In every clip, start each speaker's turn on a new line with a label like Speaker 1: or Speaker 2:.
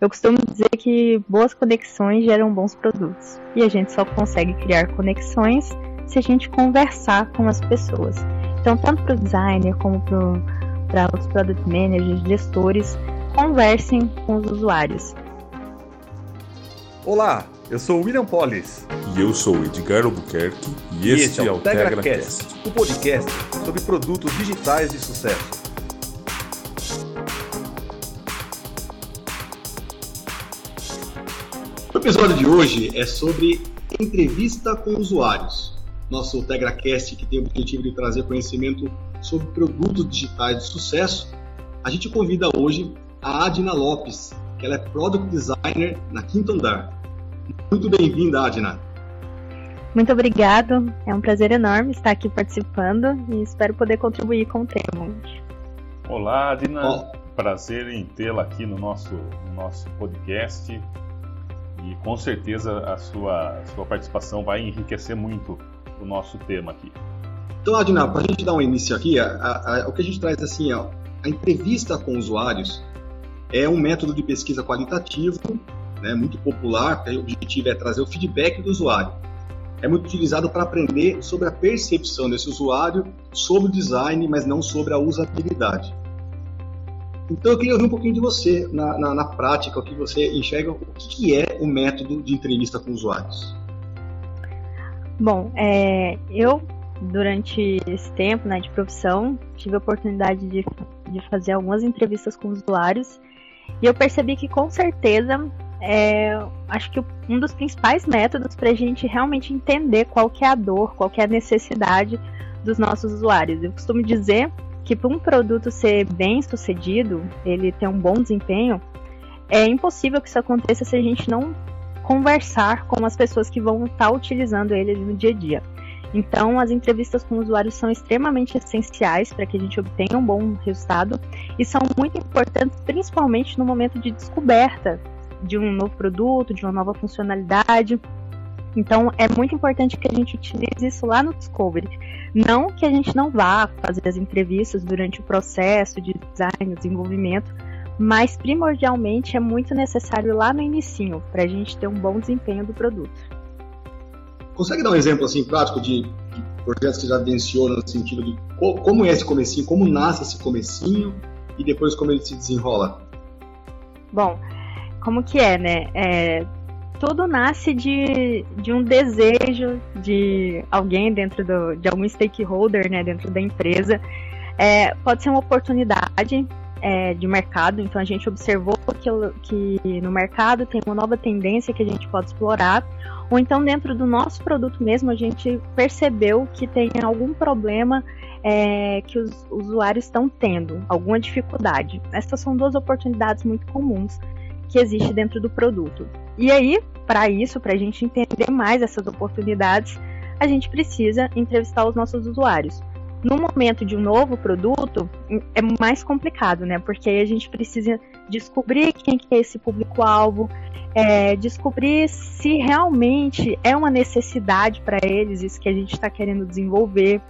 Speaker 1: Eu costumo dizer que boas conexões geram bons produtos. E a gente só consegue criar conexões se a gente conversar com as pessoas. Então, tanto para o designer como para os product managers, gestores, conversem com os usuários.
Speaker 2: Olá, eu sou o William Polis.
Speaker 3: E eu sou o Edgar Albuquerque. E, e este, é o TegraCast,
Speaker 2: o podcast sobre produtos digitais de sucesso.
Speaker 4: Episódio de hoje é sobre entrevista com usuários. Nosso TegraCast, que tem o objetivo de trazer conhecimento sobre produtos digitais de sucesso, a gente convida hoje a Adina Lopes, que ela é Product Designer na Quinto Andar. Muito bem-vinda, Adina.
Speaker 1: Muito obrigado, é um prazer enorme estar aqui participando e espero poder contribuir com o tema.
Speaker 3: Olá, Adina. Oh. Prazer em tê-la aqui no nosso, no nosso podcast e com certeza a sua, sua participação vai enriquecer muito o nosso tema aqui.
Speaker 4: Então, Adina, para a gente dar um início aqui, a, a, o que a gente traz assim, ó, a entrevista com usuários é um método de pesquisa qualitativo, né, muito popular, o objetivo é trazer o feedback do usuário. É muito utilizado para aprender sobre a percepção desse usuário sobre o design, mas não sobre a usabilidade. Então eu queria ouvir um pouquinho de você, na, na, na prática, o que você enxerga, o que é o método de entrevista com usuários?
Speaker 1: Bom, é, eu, durante esse tempo né, de profissão, tive a oportunidade de, de fazer algumas entrevistas com usuários e eu percebi que, com certeza, é, acho que um dos principais métodos para a gente realmente entender qual que é a dor, qual que é a necessidade dos nossos usuários. Eu costumo dizer que para um produto ser bem sucedido, ele ter um bom desempenho, é impossível que isso aconteça se a gente não conversar com as pessoas que vão estar utilizando ele no dia a dia. Então, as entrevistas com usuários são extremamente essenciais para que a gente obtenha um bom resultado e são muito importantes, principalmente no momento de descoberta de um novo produto, de uma nova funcionalidade. Então, é muito importante que a gente utilize isso lá no Discovery. Não que a gente não vá fazer as entrevistas durante o processo de design, desenvolvimento, mas primordialmente é muito necessário lá no início para a gente ter um bom desempenho do produto.
Speaker 4: Consegue dar um exemplo assim prático de, de projetos que já venceu no sentido de co como é esse comecinho, como nasce esse comecinho e depois como ele se desenrola?
Speaker 1: Bom, como que é, né? É, tudo nasce de, de um desejo de alguém dentro do, de algum stakeholder, né, dentro da empresa. É, pode ser uma oportunidade é, de mercado, então a gente observou que, que no mercado tem uma nova tendência que a gente pode explorar, ou então dentro do nosso produto mesmo a gente percebeu que tem algum problema é, que os usuários estão tendo, alguma dificuldade. Essas são duas oportunidades muito comuns que existe dentro do produto. E aí, para isso, para a gente entender mais essas oportunidades, a gente precisa entrevistar os nossos usuários. No momento de um novo produto, é mais complicado, né? Porque aí a gente precisa descobrir quem que é esse público-alvo, é, descobrir se realmente é uma necessidade para eles, isso que a gente está querendo desenvolver.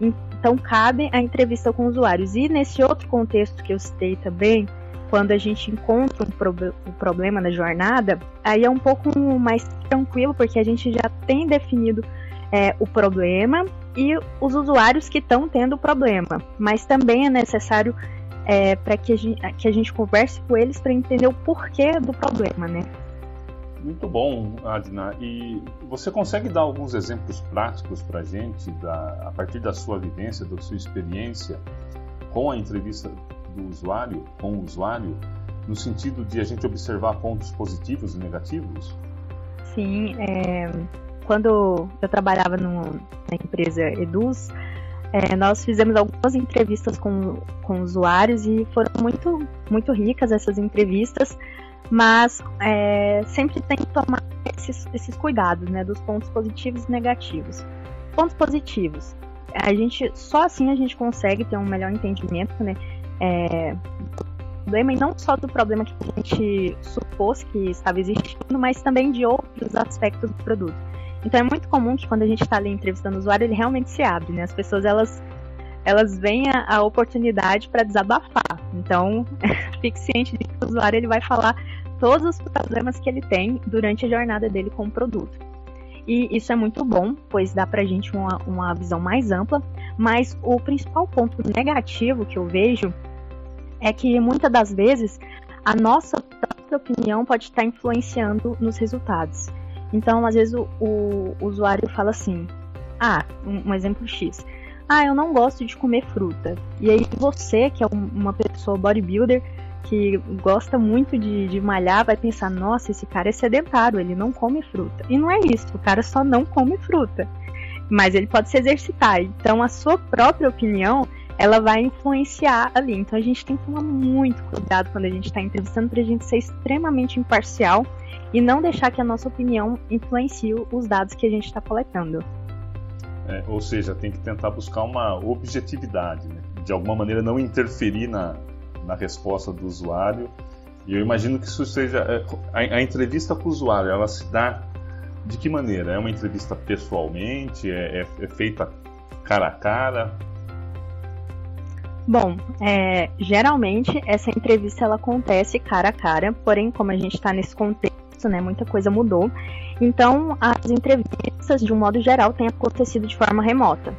Speaker 1: Então, cabe a entrevista com usuários. E nesse outro contexto que eu citei também, quando a gente encontra um, pro, um problema na jornada, aí é um pouco mais tranquilo, porque a gente já tem definido é, o problema e os usuários que estão tendo o problema. Mas também é necessário é, para que, que, a gente converse com eles para entender o porquê do problema, né?
Speaker 3: Muito bom, Adna. E você consegue dar alguns exemplos práticos para a gente, da, a partir da sua vivência, da sua experiência com a entrevista do usuário, com o usuário, no sentido de a gente observar pontos positivos e negativos?
Speaker 1: Sim, é, quando eu trabalhava no, na empresa Eduz, é, nós fizemos algumas entrevistas com, com usuários e foram muito, muito ricas essas entrevistas, mas é, sempre tem que tomar esses, esses cuidados, né, dos pontos positivos e negativos. Pontos positivos, a gente só assim a gente consegue ter um melhor entendimento, né, é, problema, e não só do problema que a gente supôs que estava existindo, mas também de outros aspectos do produto. Então é muito comum que quando a gente está ali entrevistando o usuário, ele realmente se abre, né? As pessoas elas elas veem a, a oportunidade para desabafar. Então, fique ciente de que o usuário ele vai falar todos os problemas que ele tem durante a jornada dele com o produto. E isso é muito bom, pois dá pra gente uma, uma visão mais ampla, mas o principal ponto negativo que eu vejo é que muitas das vezes a nossa própria opinião pode estar influenciando nos resultados. Então, às vezes, o, o, usuário fala assim: Ah, um, um, exemplo X. Ah, eu não gosto de comer fruta. E aí, você, que é um, uma pessoa bodybuilder, que gosta muito de, de malhar, vai pensar: Nossa, esse cara é sedentário, ele não come fruta. E não é isso, o cara só não come fruta. Mas ele pode se exercitar. Então, a sua própria opinião ela vai influenciar ali. Então a gente tem que tomar muito cuidado quando a gente está entrevistando para a gente ser extremamente imparcial e não deixar que a nossa opinião influencie os dados que a gente está coletando.
Speaker 3: É, ou seja, tem que tentar buscar uma objetividade, né? de alguma maneira não interferir na, na resposta do usuário. E eu imagino que isso seja é, a, a entrevista com o usuário, ela se dá de que maneira? É uma entrevista pessoalmente? É, é, é feita cara a cara?
Speaker 1: Bom, é, geralmente essa entrevista ela acontece cara a cara, porém, como a gente está nesse contexto, né, muita coisa mudou. Então, as entrevistas, de um modo geral, têm acontecido de forma remota.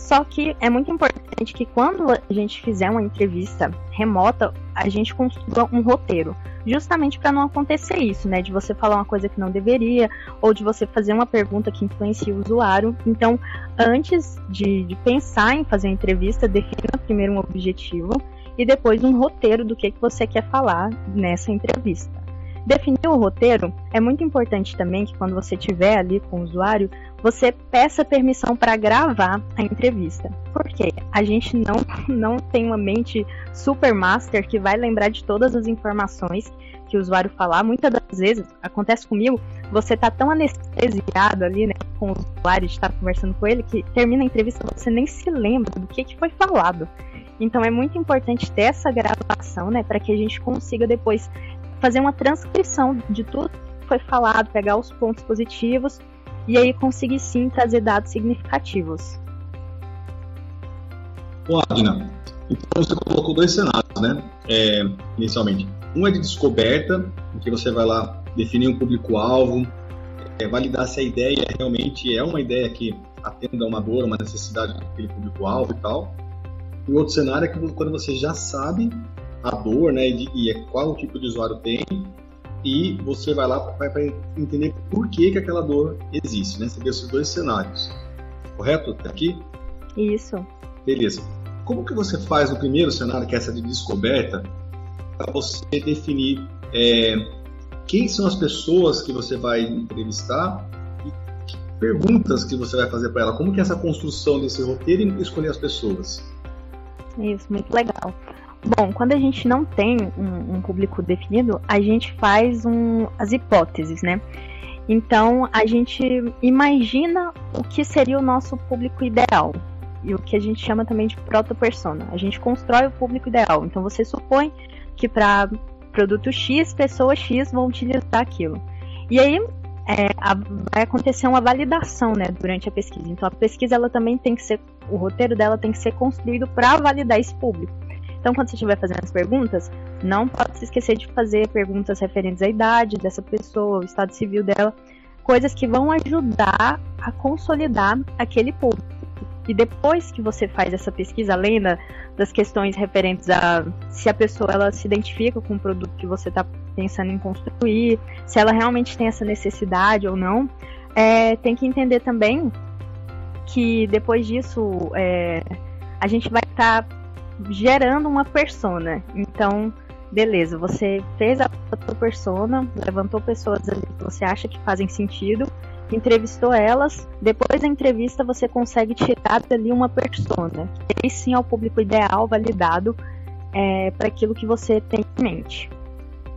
Speaker 1: Só que é muito importante que quando a gente fizer uma entrevista remota, a gente construa um roteiro, justamente para não acontecer isso, né, de você falar uma coisa que não deveria ou de você fazer uma pergunta que influencia o usuário. Então, antes de, de pensar em fazer a entrevista, defina primeiro um objetivo e depois um roteiro do que, que você quer falar nessa entrevista. Definir o roteiro é muito importante também que quando você estiver ali com o usuário, você peça permissão para gravar a entrevista. Porque a gente não, não tem uma mente super master que vai lembrar de todas as informações que o usuário falar. Muitas das vezes, acontece comigo, você tá tão anestesiado ali, né, com o usuário, de estar conversando com ele, que termina a entrevista você nem se lembra do que, que foi falado. Então é muito importante ter essa gravação, né, para que a gente consiga depois fazer uma transcrição de tudo que foi falado, pegar os pontos positivos e aí conseguir sim trazer dados significativos.
Speaker 4: Bom, Adina, então você colocou dois cenários, né? É, inicialmente. Um é de descoberta, em que você vai lá definir um público-alvo, é, validar se a ideia realmente é uma ideia que atenda a uma dor, uma necessidade daquele público-alvo e tal. E o outro cenário é que quando você já sabe a dor, né, e, e é qual tipo de usuário tem, e você vai lá para entender por que, que aquela dor existe, né? Você vê esses dois cenários. Correto? Até aqui?
Speaker 1: Isso.
Speaker 4: Beleza. Como que você faz no primeiro cenário, que é essa de descoberta, para você definir é, quem são as pessoas que você vai entrevistar e que perguntas que você vai fazer para ela? Como que é essa construção desse roteiro e escolher as pessoas?
Speaker 1: Isso, muito legal. Bom, quando a gente não tem um, um público definido, a gente faz um, as hipóteses, né? Então, a gente imagina o que seria o nosso público ideal. E o que a gente chama também de proto-persona. A gente constrói o público ideal. Então, você supõe que para produto X, pessoas X vão utilizar aquilo. E aí, é, a, vai acontecer uma validação né, durante a pesquisa. Então, a pesquisa ela também tem que ser, o roteiro dela tem que ser construído para validar esse público. Então, quando você estiver fazendo as perguntas, não pode se esquecer de fazer perguntas referentes à idade dessa pessoa, o estado civil dela, coisas que vão ajudar a consolidar aquele público. E depois que você faz essa pesquisa, além da, das questões referentes a se a pessoa ela se identifica com o produto que você está pensando em construir, se ela realmente tem essa necessidade ou não, é, tem que entender também que depois disso é, a gente vai estar tá gerando uma persona. Então, beleza, você fez a sua persona, levantou pessoas ali que você acha que fazem sentido, entrevistou elas, depois da entrevista você consegue tirar dali uma persona. E sim é o público ideal, validado é, para aquilo que você tem em mente.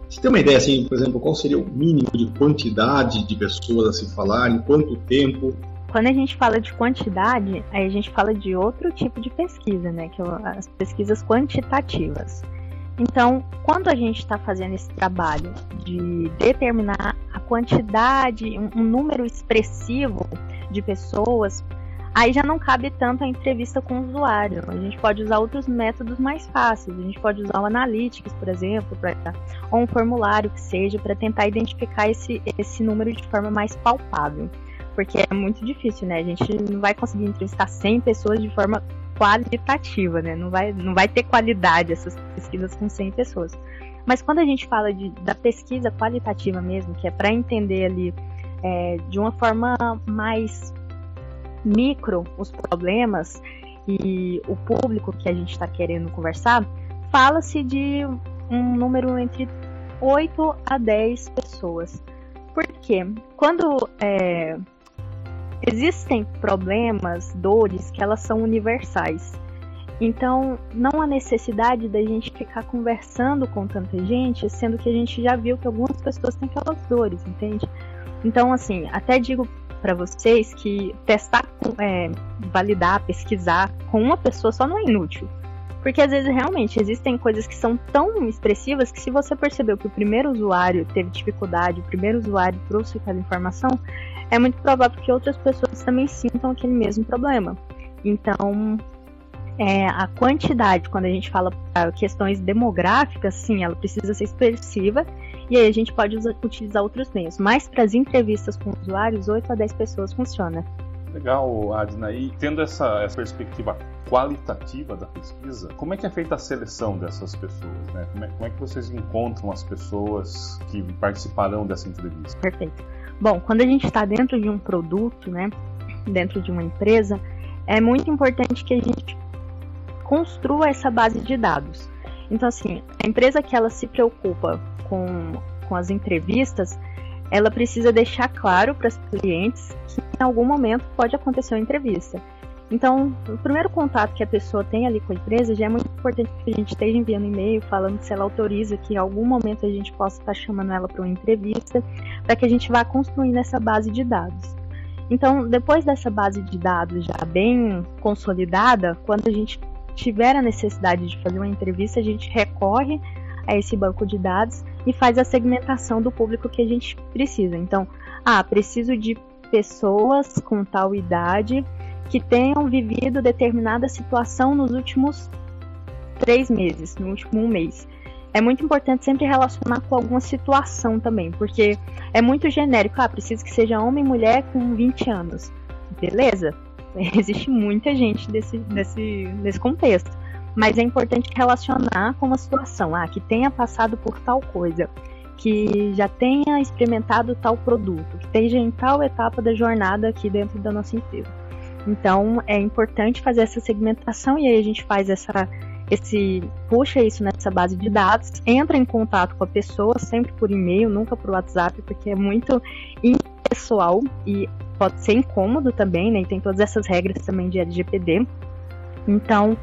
Speaker 4: Você tem uma ideia, assim, por exemplo, qual seria o mínimo de quantidade de pessoas a se falar, em quanto tempo
Speaker 1: quando a gente fala de quantidade, aí a gente fala de outro tipo de pesquisa, né? Que são as pesquisas quantitativas. Então, quando a gente está fazendo esse trabalho de determinar a quantidade, um, um número expressivo de pessoas, aí já não cabe tanto a entrevista com o usuário. A gente pode usar outros métodos mais fáceis. A gente pode usar o Analytics, por exemplo, pra, ou um formulário que seja, para tentar identificar esse, esse número de forma mais palpável. Porque é muito difícil, né? A gente não vai conseguir entrevistar 100 pessoas de forma qualitativa, né? Não vai, não vai ter qualidade essas pesquisas com 100 pessoas. Mas quando a gente fala de, da pesquisa qualitativa mesmo, que é para entender ali é, de uma forma mais micro os problemas e o público que a gente está querendo conversar, fala-se de um número entre 8 a 10 pessoas. Por quê? Quando é, existem problemas, dores, que elas são universais. Então, não há necessidade da gente ficar conversando com tanta gente, sendo que a gente já viu que algumas pessoas têm aquelas dores, entende? Então, assim, até digo para vocês que testar, é, validar, pesquisar com uma pessoa só não é inútil. Porque às vezes realmente existem coisas que são tão expressivas que se você percebeu que o primeiro usuário teve dificuldade, o primeiro usuário trouxe aquela informação, é muito provável que outras pessoas também sintam aquele mesmo problema. Então, é, a quantidade, quando a gente fala questões demográficas, sim, ela precisa ser expressiva e aí a gente pode usar, utilizar outros meios. Mas para as entrevistas com usuários, 8 a 10 pessoas funciona.
Speaker 3: Legal, Adna. E tendo essa, essa perspectiva qualitativa da pesquisa, como é que é feita a seleção dessas pessoas? Né? Como, é, como é que vocês encontram as pessoas que participarão dessa entrevista?
Speaker 1: Perfeito. Bom, quando a gente está dentro de um produto, né, dentro de uma empresa, é muito importante que a gente construa essa base de dados. Então, assim, a empresa que ela se preocupa com, com as entrevistas, ela precisa deixar claro para os clientes que em algum momento pode acontecer uma entrevista. Então, o primeiro contato que a pessoa tem ali com a empresa já é muito importante que a gente esteja enviando e-mail falando se ela autoriza que em algum momento a gente possa estar chamando ela para uma entrevista, para que a gente vá construindo essa base de dados. Então, depois dessa base de dados já bem consolidada, quando a gente tiver a necessidade de fazer uma entrevista, a gente recorre a esse banco de dados e faz a segmentação do público que a gente precisa. Então, ah, preciso de pessoas com tal idade que tenham vivido determinada situação nos últimos três meses, no último um mês. É muito importante sempre relacionar com alguma situação também, porque é muito genérico. Ah, preciso que seja homem e mulher com 20 anos. Beleza, existe muita gente desse, desse, desse contexto. Mas é importante relacionar com uma situação, ah, que tenha passado por tal coisa, que já tenha experimentado tal produto, que esteja em tal etapa da jornada aqui dentro da nossa empresa. Então é importante fazer essa segmentação e aí a gente faz essa esse puxa isso nessa base de dados, entra em contato com a pessoa sempre por e-mail, nunca por WhatsApp, porque é muito impessoal e pode ser incômodo também, né? E tem todas essas regras também de LGPD. Então,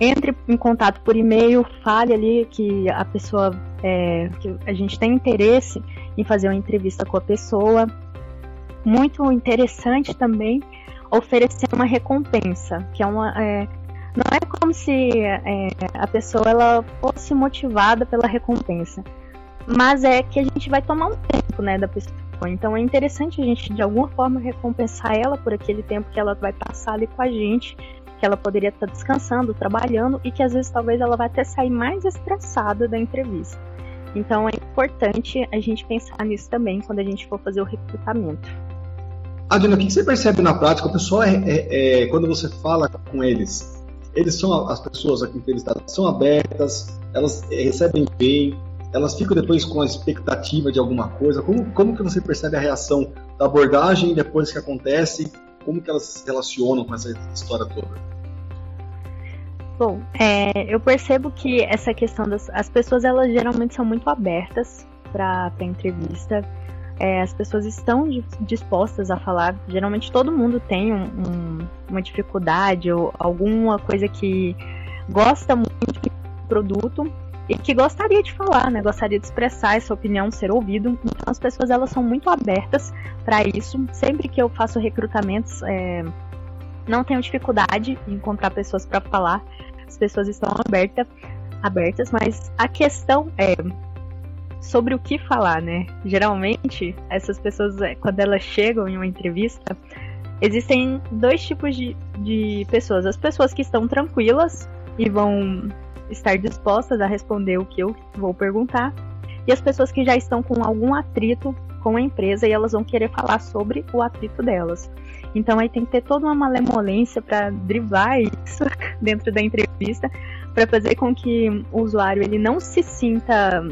Speaker 1: entre em contato por e-mail, fale ali que a pessoa, é, que a gente tem interesse em fazer uma entrevista com a pessoa. Muito interessante também oferecer uma recompensa, que é uma. É, não é como se é, a pessoa ela fosse motivada pela recompensa, mas é que a gente vai tomar um tempo, né, da pessoa. Então é interessante a gente de alguma forma recompensar ela por aquele tempo que ela vai passar ali com a gente, que ela poderia estar descansando, trabalhando e que às vezes talvez ela vai até sair mais estressada da entrevista. Então é importante a gente pensar nisso também quando a gente for fazer o recrutamento.
Speaker 4: Adina, o que você percebe na prática? O pessoal, é, é, é, quando você fala com eles, eles são as pessoas aqui entrevistadas são abertas, elas recebem bem, elas ficam depois com a expectativa de alguma coisa. Como, como que você percebe a reação da abordagem depois que acontece? Como que elas se relacionam com essa história toda?
Speaker 1: Bom, é, eu percebo que essa questão das as pessoas elas geralmente são muito abertas para entrevista. É, as pessoas estão dispostas a falar. Geralmente todo mundo tem um, um, uma dificuldade ou alguma coisa que gosta muito do produto e que gostaria de falar, né? Gostaria de expressar essa opinião, ser ouvido. Então as pessoas elas são muito abertas para isso. Sempre que eu faço recrutamentos, é, não tenho dificuldade em encontrar pessoas para falar. As pessoas estão abertas, abertas, mas a questão é sobre o que falar, né? Geralmente, essas pessoas, é, quando elas chegam em uma entrevista, existem dois tipos de, de pessoas. As pessoas que estão tranquilas e vão estar dispostas a responder o que eu vou perguntar, e as pessoas que já estão com algum atrito com a empresa e elas vão querer falar sobre o atrito delas. Então aí tem que ter toda uma malemolência para drivar isso dentro da entrevista, para fazer com que o usuário ele não se sinta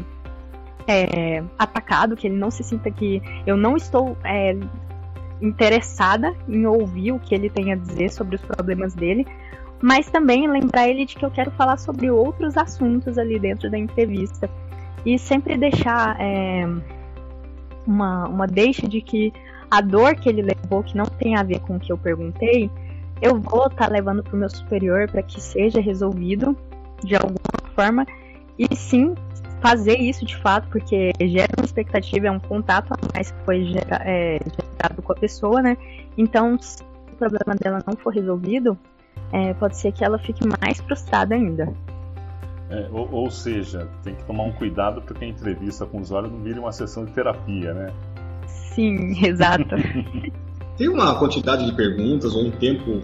Speaker 1: é, atacado, que ele não se sinta que eu não estou é, interessada em ouvir o que ele tem a dizer sobre os problemas dele, mas também lembrar ele de que eu quero falar sobre outros assuntos ali dentro da entrevista e sempre deixar é, uma, uma deixa de que a dor que ele levou, que não tem a ver com o que eu perguntei, eu vou estar tá levando para o meu superior para que seja resolvido de alguma forma e sim fazer isso de fato, porque gera uma expectativa, é um contato a mais que foi é, gerado com a pessoa, né? Então, se o problema dela não for resolvido, é, pode ser que ela fique mais frustrada ainda.
Speaker 3: É, ou, ou, seja, tem que tomar um cuidado para que a entrevista com o usuário não vire uma sessão de terapia, né?
Speaker 1: Sim, exato.
Speaker 4: tem uma quantidade de perguntas ou um tempo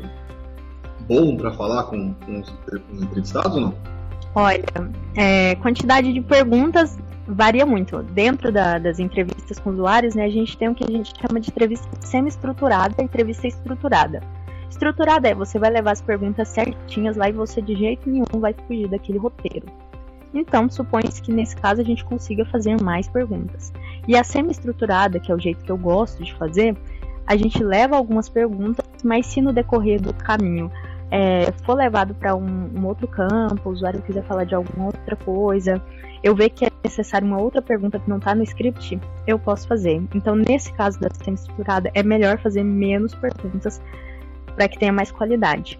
Speaker 4: bom para falar com, com, os, com, os, entrevistados ou não?
Speaker 1: Olha, é, quantidade de perguntas varia muito. Dentro da, das entrevistas com usuários, né, a gente tem o que a gente chama de entrevista semi-estruturada e entrevista estruturada. Estruturada é você vai levar as perguntas certinhas lá e você de jeito nenhum vai fugir daquele roteiro. Então, supõe-se que nesse caso a gente consiga fazer mais perguntas. E a semi-estruturada, que é o jeito que eu gosto de fazer, a gente leva algumas perguntas, mas se no decorrer do caminho é, for levado para um, um, outro campo, o usuário quiser falar de alguma outra coisa, eu ver que é necessário uma outra pergunta que não está no script, eu posso fazer. Então, nesse caso da semi-estruturada, é melhor fazer menos perguntas para que tenha mais qualidade.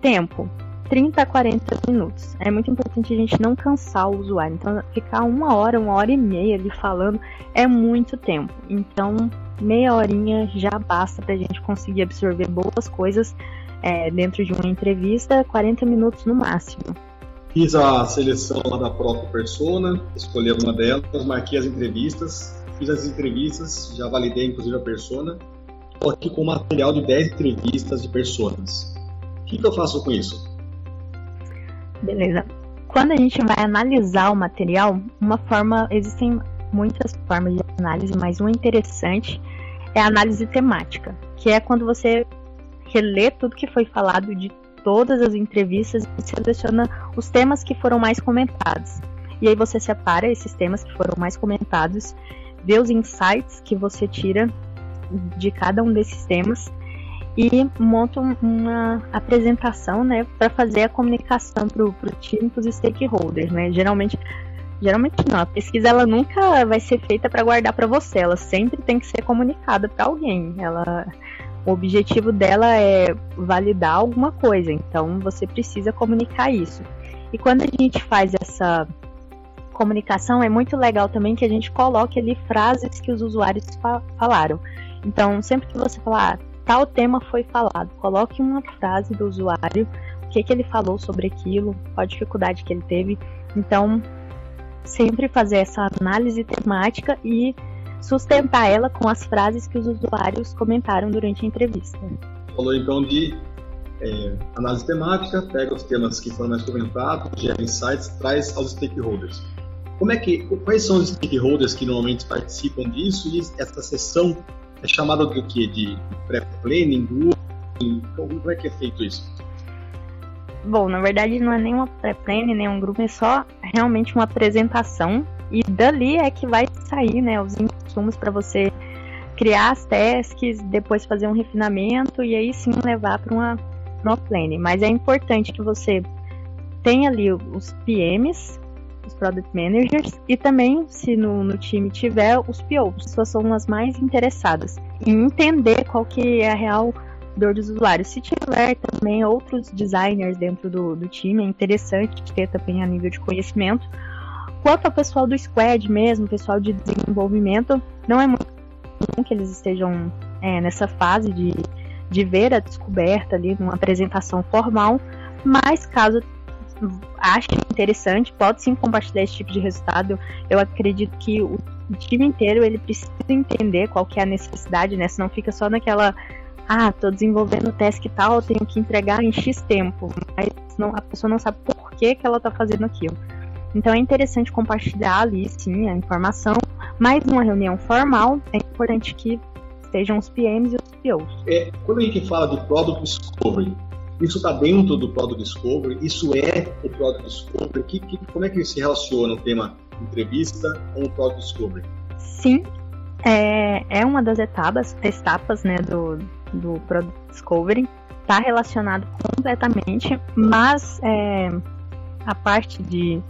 Speaker 1: Tempo. 30 a 40 minutos. É muito importante a gente não cansar o usuário. Então, ficar uma hora, uma hora e meia ali falando é muito tempo. Então, meia horinha já basta para a gente conseguir absorver boas coisas é, dentro de uma entrevista, 40 minutos no máximo.
Speaker 4: Fiz a seleção lá da própria persona, escolhi uma delas, marquei as entrevistas, fiz as entrevistas, já validei inclusive a persona estou aqui com material de 10 entrevistas de pessoas. O que, que eu faço com isso?
Speaker 1: Beleza. Quando a gente vai analisar o material, uma forma, existem muitas formas de análise, mas uma interessante é a análise temática, que é quando você relê tudo que foi falado de todas as entrevistas e seleciona os temas que foram mais comentados. E aí você separa esses temas que foram mais comentados, vê os insights que você tira de cada um desses temas e montam uma apresentação, né, para fazer a comunicação para o time, para os stakeholders, né. Geralmente, geralmente não. A pesquisa ela nunca vai ser feita para guardar para você. Ela sempre tem que ser comunicada para alguém. Ela, o objetivo dela é validar alguma coisa. Então, você precisa comunicar isso. E quando a gente faz essa comunicação, é muito legal também que a gente coloque ali frases que os usuários fa falaram. Então, sempre que você falar, ah, tal tema foi falado, coloque uma frase do usuário, o que, que ele falou sobre aquilo, qual a dificuldade que ele teve. Então, sempre fazer essa análise temática e sustentar ela com as frases que os usuários comentaram durante a entrevista.
Speaker 4: Falou então de é, análise temática, pega os temas que foram mais comentados, gera insights, traz aos stakeholders. Como é que, quais são os stakeholders que normalmente participam disso e essa sessão é chamada do que? De pré-planning? Como é que é feito isso?
Speaker 1: Bom, na verdade não é nem uma pré-planning, nem um grupo, é só realmente uma apresentação. E dali é que vai sair né, os insumos para você criar as tasks, depois fazer um refinamento e aí sim levar para uma, uma planning. Mas é importante que você tenha ali os PMs, os Product Managers, e também, se no, no time tiver, os POs, pessoas são as mais interessadas em entender qual que é a real dor dos usuários. Se tiver também outros designers dentro do, do time, é interessante ter também a nível de conhecimento. Quanto ao pessoal do squad mesmo, pessoal de desenvolvimento, não é muito comum que eles estejam é, nessa fase de, de ver a descoberta ali numa apresentação formal, mas caso acha interessante, pode sim compartilhar esse tipo de resultado. Eu acredito que o time inteiro ele precisa entender qual que é a necessidade, né? Senão fica só naquela ah, estou desenvolvendo o task tal, tenho que entregar em X tempo, mas não, a pessoa não sabe por que, que ela está fazendo aquilo. Então é interessante compartilhar ali, sim, a informação, mas numa reunião formal é importante que estejam os PMs e os POs.
Speaker 4: É, quando a gente fala de Product Discovery, isso está dentro do Product Discovery? Isso é o Product Discovery? Que, que, como é que se relaciona o tema entrevista com o Product Discovery?
Speaker 1: Sim, é, é uma das etapas, etapas né, do, do Product Discovery. Está relacionado completamente, mas é, a parte de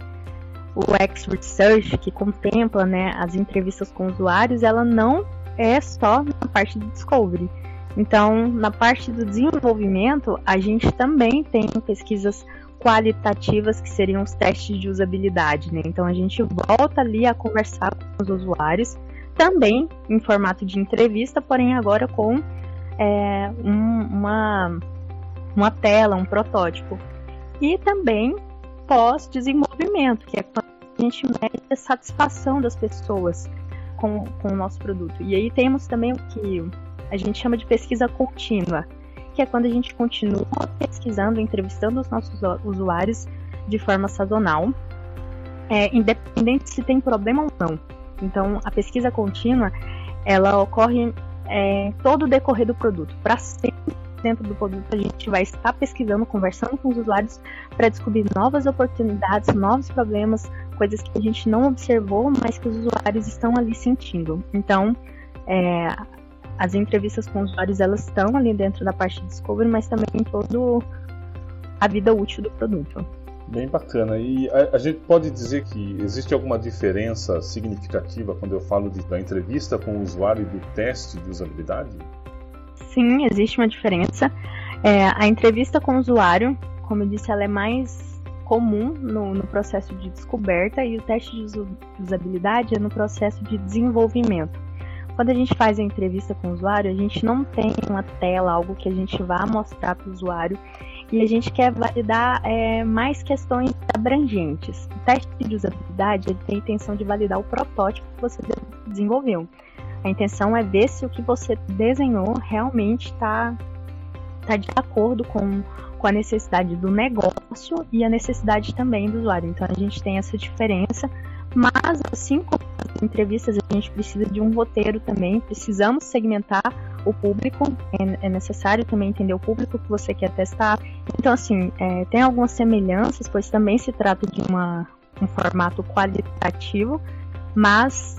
Speaker 1: X Research, que contempla né, as entrevistas com usuários, ela não é só na parte do Discovery. Então, na parte do desenvolvimento, a gente também tem pesquisas qualitativas que seriam os testes de usabilidade. Né? Então, a gente volta ali a conversar com os usuários, também em formato de entrevista, porém agora com é, um, uma, uma tela, um protótipo. E também pós-desenvolvimento, que é quando a gente mede a satisfação das pessoas com, com o nosso produto. E aí temos também o que a gente chama de pesquisa contínua, que é quando a gente continua pesquisando, entrevistando os nossos usuários de forma sazonal, é, independente se tem problema ou não. Então, a pesquisa contínua, ela ocorre é, todo o decorrer do produto, para sempre dentro do produto a gente vai estar pesquisando, conversando com os usuários para descobrir novas oportunidades, novos problemas, coisas que a gente não observou, mas que os usuários estão ali sentindo. Então, é, as entrevistas com os usuários elas estão ali dentro da parte de discovery, mas também em todo a vida útil do produto.
Speaker 3: Bem bacana. E a, a, gente pode dizer que existe alguma diferença significativa quando eu falo de, da entrevista com o usuário e do teste de usabilidade?
Speaker 1: Sim, existe uma diferença. É, a entrevista com o usuário, como eu disse, ela é mais comum no, no processo de descoberta e o teste de usabilidade é no processo de desenvolvimento. Quando a gente faz a entrevista com o usuário, a gente não tem uma tela, algo que a gente vá mostrar para o usuário e a gente quer validar é, mais questões abrangentes. O teste de usabilidade ele tem a intenção de validar o protótipo que você desenvolveu. A intenção é ver se o que você desenhou realmente está tá de acordo com, com a necessidade do negócio e a necessidade também do usuário. Então a gente tem essa diferença, mas assim como as entrevistas, a gente precisa de um roteiro também, precisamos segmentar o público, é, é necessário também entender o público que você quer testar. Então, assim, é, tem algumas semelhanças, pois também se trata de uma, um formato qualitativo, mas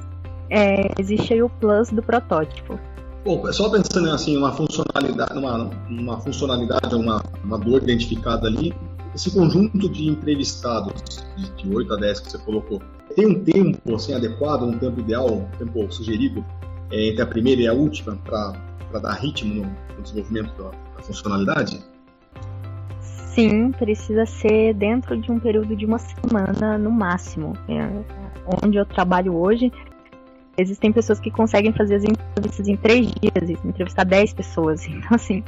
Speaker 1: é, existe aí o plus do protótipo.
Speaker 4: Bom, só pensando assim, uma funcionalidade, uma, uma funcionalidade, uma, uma dor identificada ali, esse conjunto de entrevistados, de, de 8 a 10 que você colocou, tem um tempo assim, adequado, um tempo ideal, um tempo sugerido é, entre a primeira e a última para dar ritmo no, no desenvolvimento da, da funcionalidade?
Speaker 1: Sim, precisa ser dentro de um período de uma semana no máximo. É, onde eu trabalho hoje, Existem pessoas que conseguem fazer as entrevistas em três dias, entrevistar dez pessoas. Então, assim,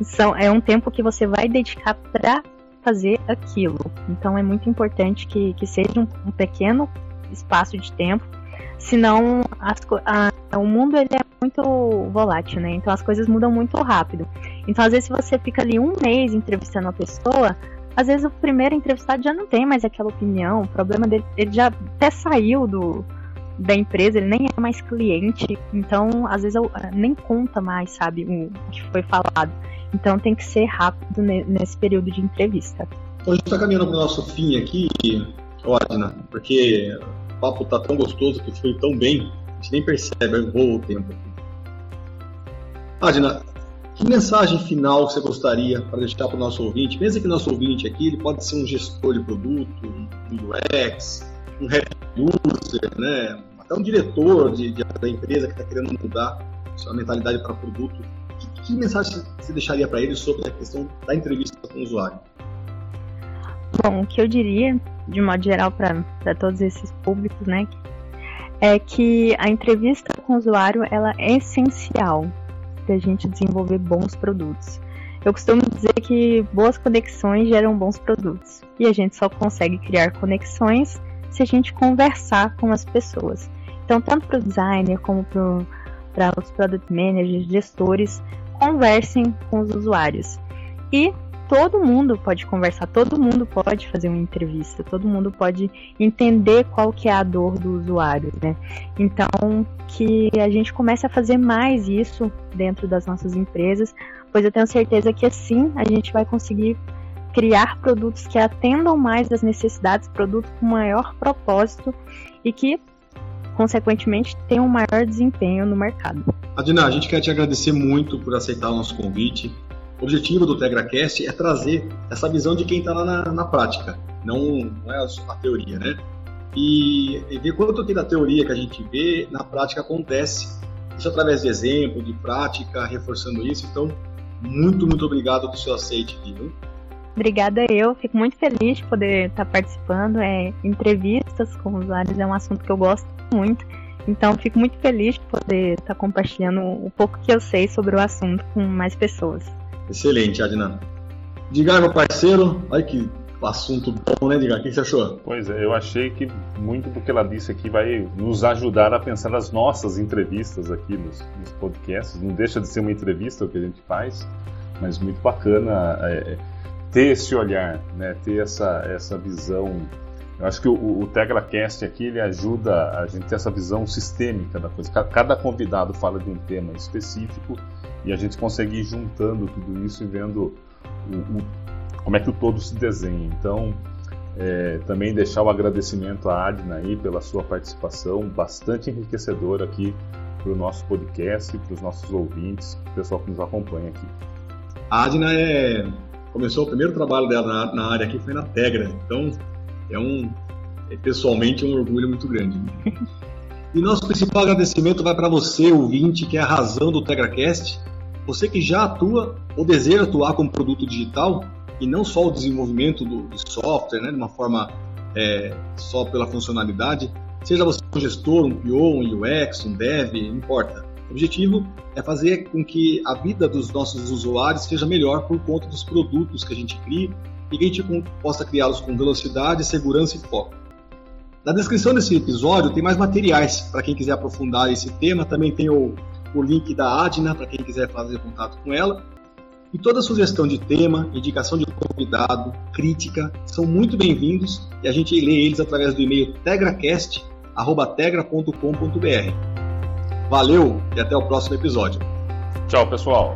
Speaker 1: são, é um tempo que você vai dedicar para fazer aquilo. Então, é muito importante que, que seja um, um pequeno espaço de tempo, senão as, a, o mundo ele é muito volátil, né? Então, as coisas mudam muito rápido. Então, às vezes, se você fica ali um mês entrevistando a pessoa, às vezes o primeiro entrevistado já não tem mais aquela opinião, o problema dele, ele já até saiu do da empresa, ele nem é mais cliente, então às vezes eu, nem conta mais, sabe, o que foi falado. Então tem que ser rápido nesse período de entrevista.
Speaker 4: Então a gente está caminhando para o nosso fim aqui, Odina, porque o papo tá tão gostoso, que foi tão bem, a gente nem percebe, voa o tempo. Adina, que mensagem final você gostaria para deixar para o nosso ouvinte? Pensa que nosso ouvinte aqui ele pode ser um gestor de produto, um UX, um head user, né? até um diretor de, de da empresa que está querendo mudar sua mentalidade para produto, que, mensagem você deixaria para ele sobre a questão da entrevista com o usuário?
Speaker 1: Bom, o que eu diria, de modo geral, para todos esses públicos, né, é que a entrevista com o usuário ela é essencial para a gente desenvolver bons produtos. Eu costumo dizer que boas conexões geram bons produtos e a gente só consegue criar conexões se a gente conversar com as pessoas. Então, tanto para o designer como para os product managers, gestores, conversem com os usuários. E todo mundo pode conversar, todo mundo pode fazer uma entrevista, todo mundo pode entender qual que é a dor do usuário, né? Então, que a gente comece a fazer mais isso dentro das nossas empresas, pois eu tenho certeza que assim a gente vai conseguir criar produtos que atendam mais as necessidades, produtos com maior propósito e que, consequentemente, tenham um maior desempenho no mercado.
Speaker 4: Adina, a gente quer te agradecer muito por aceitar o nosso convite. O objetivo do TegraCast é trazer essa visão de quem está lá na, na, prática, não, não é a, teoria, né? E, e ver quanto tem da teoria que a gente vê, na prática acontece. Isso através de exemplo, de prática, reforçando isso. Então, muito, muito obrigado pelo seu aceite aqui, viu?
Speaker 1: Obrigada eu, fico muito feliz de poder estar participando. É, entrevistas com usuários é um assunto que eu gosto muito. Então fico muito feliz de poder estar compartilhando o pouco que eu sei sobre o assunto com mais pessoas.
Speaker 4: Excelente, Adnan. Diga, meu parceiro, olha que assunto bom, né, Diga? O que você achou?
Speaker 3: Pois é, eu achei que muito do que ela disse aqui vai nos ajudar a pensar nas nossas entrevistas aqui nos, nos podcasts. Não deixa de ser uma entrevista o que a gente faz, mas muito bacana. É, ter esse olhar, né, ter essa, essa visão. Eu acho que o, o TegraCast aqui ele ajuda a gente ter essa visão sistêmica da coisa. Cada convidado fala de um tema específico e a gente consegue ir juntando tudo isso e vendo o, o, como é que o todo se desenha. Então, é, também deixar o agradecimento à Adna aí pela sua participação, bastante enriquecedora aqui para o nosso podcast, para os nossos ouvintes, para o pessoal que nos acompanha aqui.
Speaker 4: A Adna é começou o primeiro trabalho dela na, na área aqui foi na Tegra, então é um é, pessoalmente um orgulho muito grande. e nosso principal agradecimento vai para você, ouvinte, que é a razão do TegraCast. Você que já atua ou deseja atuar como produto digital e não só o desenvolvimento do, do software, né, de uma forma é, só pela funcionalidade, seja você um gestor, um PO, um UX, um Dev, não importa. O objetivo é fazer com que a vida dos nossos usuários seja melhor por conta dos produtos que a gente cria e que a possa criá-los com velocidade, segurança e foco. Na descrição desse episódio tem mais materiais para quem quiser aprofundar esse tema. Também tem o, o link da Adna para quem quiser fazer contato com ela. E toda sugestão de tema, indicação de convidado, crítica, são muito bem-vindos e a gente lê eles através do e-mail tegracast.tegra.com.br. Valeu e até o próximo episódio.
Speaker 3: Tchau, pessoal.